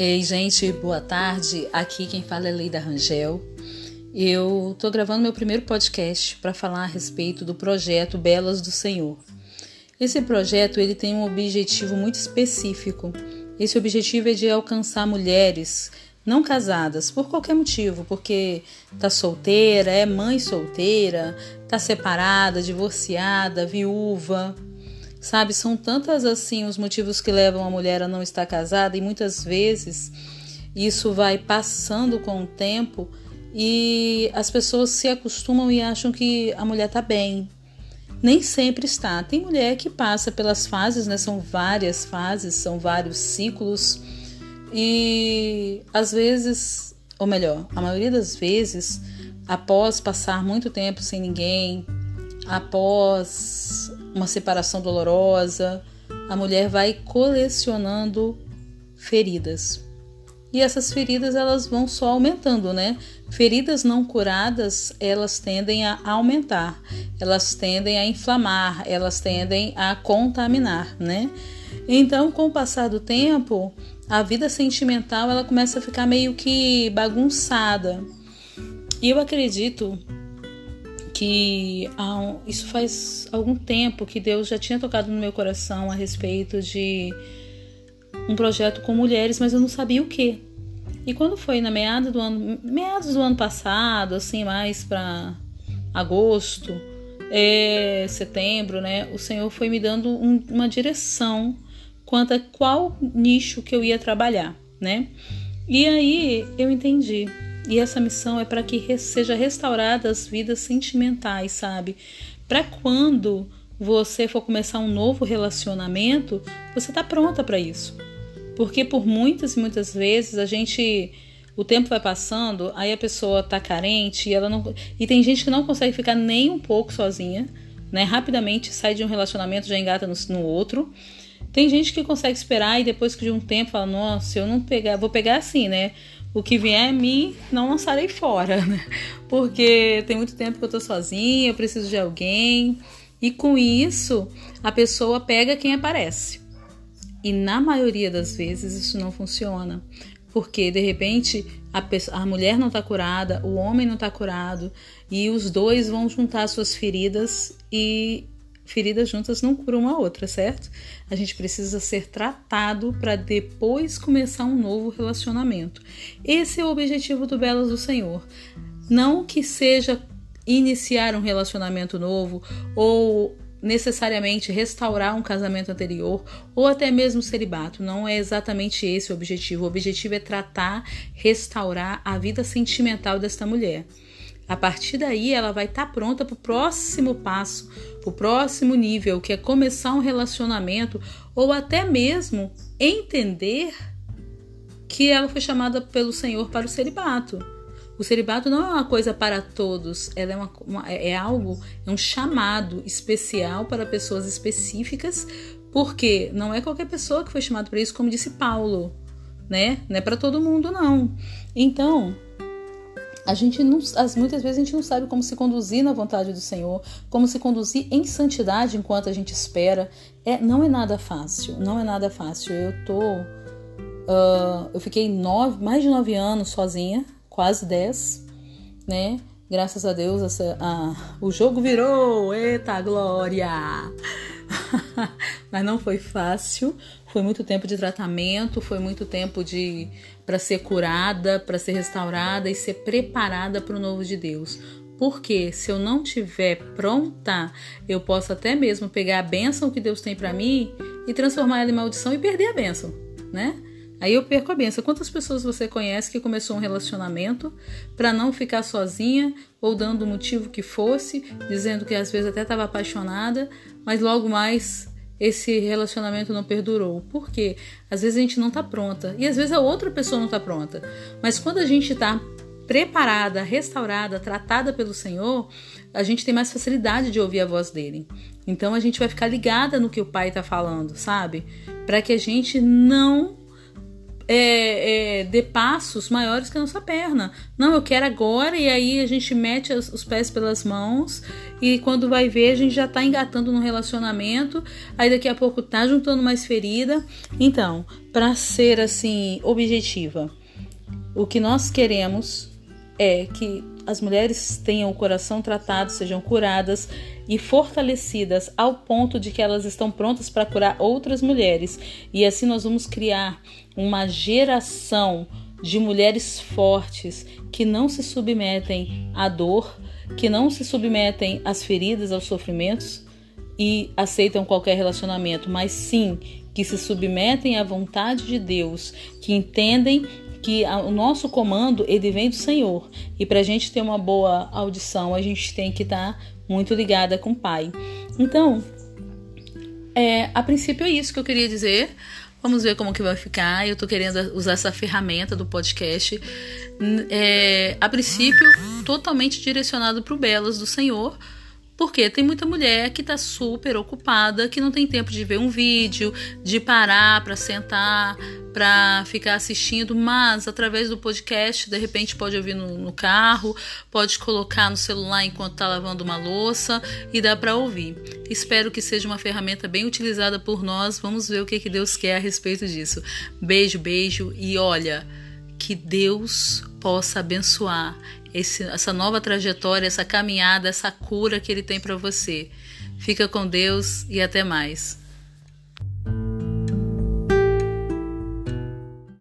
Ei, gente, boa tarde. Aqui quem fala é Leida Rangel. Eu estou gravando meu primeiro podcast para falar a respeito do projeto Belas do Senhor. Esse projeto ele tem um objetivo muito específico. Esse objetivo é de alcançar mulheres não casadas por qualquer motivo, porque tá solteira, é mãe solteira, tá separada, divorciada, viúva, Sabe, são tantas assim os motivos que levam a mulher a não estar casada e muitas vezes isso vai passando com o tempo e as pessoas se acostumam e acham que a mulher está bem. Nem sempre está. Tem mulher que passa pelas fases, né? São várias fases, são vários ciclos. E às vezes, ou melhor, a maioria das vezes, após passar muito tempo sem ninguém, após uma separação dolorosa, a mulher vai colecionando feridas. E essas feridas elas vão só aumentando, né? Feridas não curadas, elas tendem a aumentar, elas tendem a inflamar, elas tendem a contaminar, né? Então, com o passar do tempo, a vida sentimental ela começa a ficar meio que bagunçada. E eu acredito que isso faz algum tempo que Deus já tinha tocado no meu coração a respeito de um projeto com mulheres, mas eu não sabia o que. E quando foi na meada do ano, meados do ano passado, assim, mais para agosto, é, setembro, né? O Senhor foi me dando um, uma direção quanto a qual nicho que eu ia trabalhar, né? E aí eu entendi e essa missão é para que seja restaurada as vidas sentimentais, sabe? Para quando você for começar um novo relacionamento, você tá pronta para isso. Porque por muitas e muitas vezes a gente o tempo vai passando, aí a pessoa tá carente e ela não e tem gente que não consegue ficar nem um pouco sozinha, né? Rapidamente sai de um relacionamento já engata no, no outro. Tem gente que consegue esperar e depois de um tempo fala: "Nossa, eu não pegar, vou pegar assim, né? O que vier a mim, não lançarei fora, né? Porque tem muito tempo que eu tô sozinha, eu preciso de alguém. E com isso, a pessoa pega quem aparece. E na maioria das vezes isso não funciona. Porque de repente a, pessoa, a mulher não está curada, o homem não está curado, e os dois vão juntar suas feridas e feridas juntas não curam uma outra, certo? A gente precisa ser tratado para depois começar um novo relacionamento. Esse é o objetivo do Belas do Senhor. Não que seja iniciar um relacionamento novo ou necessariamente restaurar um casamento anterior ou até mesmo celibato. Não é exatamente esse o objetivo. O objetivo é tratar, restaurar a vida sentimental desta mulher. A partir daí, ela vai estar tá pronta para o próximo passo, o próximo nível, que é começar um relacionamento ou até mesmo entender que ela foi chamada pelo Senhor para o celibato. O celibato não é uma coisa para todos, ela é, uma, uma, é algo, é um chamado especial para pessoas específicas, porque não é qualquer pessoa que foi chamada para isso, como disse Paulo, né? Não é para todo mundo, não. Então, a gente não, as, muitas vezes a gente não sabe como se conduzir na vontade do Senhor, como se conduzir em santidade enquanto a gente espera. É, não é nada fácil, não é nada fácil. Eu tô, uh, eu fiquei nove, mais de nove anos sozinha, quase dez, né? Graças a Deus, essa, uh, o jogo virou, eita glória! Mas não foi fácil, foi muito tempo de tratamento, foi muito tempo de para ser curada, para ser restaurada e ser preparada para o novo de Deus. Porque se eu não tiver pronta, eu posso até mesmo pegar a bênção que Deus tem para mim e transformar ela em maldição e perder a bênção, né? Aí eu perco a benção. Quantas pessoas você conhece que começou um relacionamento para não ficar sozinha ou dando o motivo que fosse, dizendo que às vezes até estava apaixonada, mas logo mais esse relacionamento não perdurou. Por quê? Às vezes a gente não está pronta e às vezes a outra pessoa não está pronta. Mas quando a gente está preparada, restaurada, tratada pelo Senhor, a gente tem mais facilidade de ouvir a voz dele. Então a gente vai ficar ligada no que o Pai está falando, sabe? Para que a gente não é, é, dê passos maiores que a nossa perna. Não, eu quero agora, e aí a gente mete os, os pés pelas mãos, e quando vai ver, a gente já tá engatando no relacionamento, aí daqui a pouco tá juntando mais ferida. Então, para ser assim, objetiva, o que nós queremos é que as mulheres tenham o coração tratado, sejam curadas e fortalecidas ao ponto de que elas estão prontas para curar outras mulheres. E assim nós vamos criar uma geração de mulheres fortes que não se submetem à dor, que não se submetem às feridas, aos sofrimentos e aceitam qualquer relacionamento, mas sim que se submetem à vontade de Deus, que entendem que a, o nosso comando ele vem do Senhor e para a gente ter uma boa audição a gente tem que estar tá muito ligada com o Pai. Então, é, a princípio é isso que eu queria dizer. Vamos ver como que vai ficar. Eu estou querendo usar essa ferramenta do podcast. É, a princípio, totalmente direcionado para o Belas do Senhor porque tem muita mulher que está super ocupada, que não tem tempo de ver um vídeo, de parar para sentar, para ficar assistindo, mas através do podcast, de repente pode ouvir no, no carro, pode colocar no celular enquanto está lavando uma louça e dá para ouvir. Espero que seja uma ferramenta bem utilizada por nós. Vamos ver o que, que Deus quer a respeito disso. Beijo, beijo e olha, que Deus possa abençoar esse, essa nova trajetória, essa caminhada, essa cura que Ele tem para você. Fica com Deus e até mais.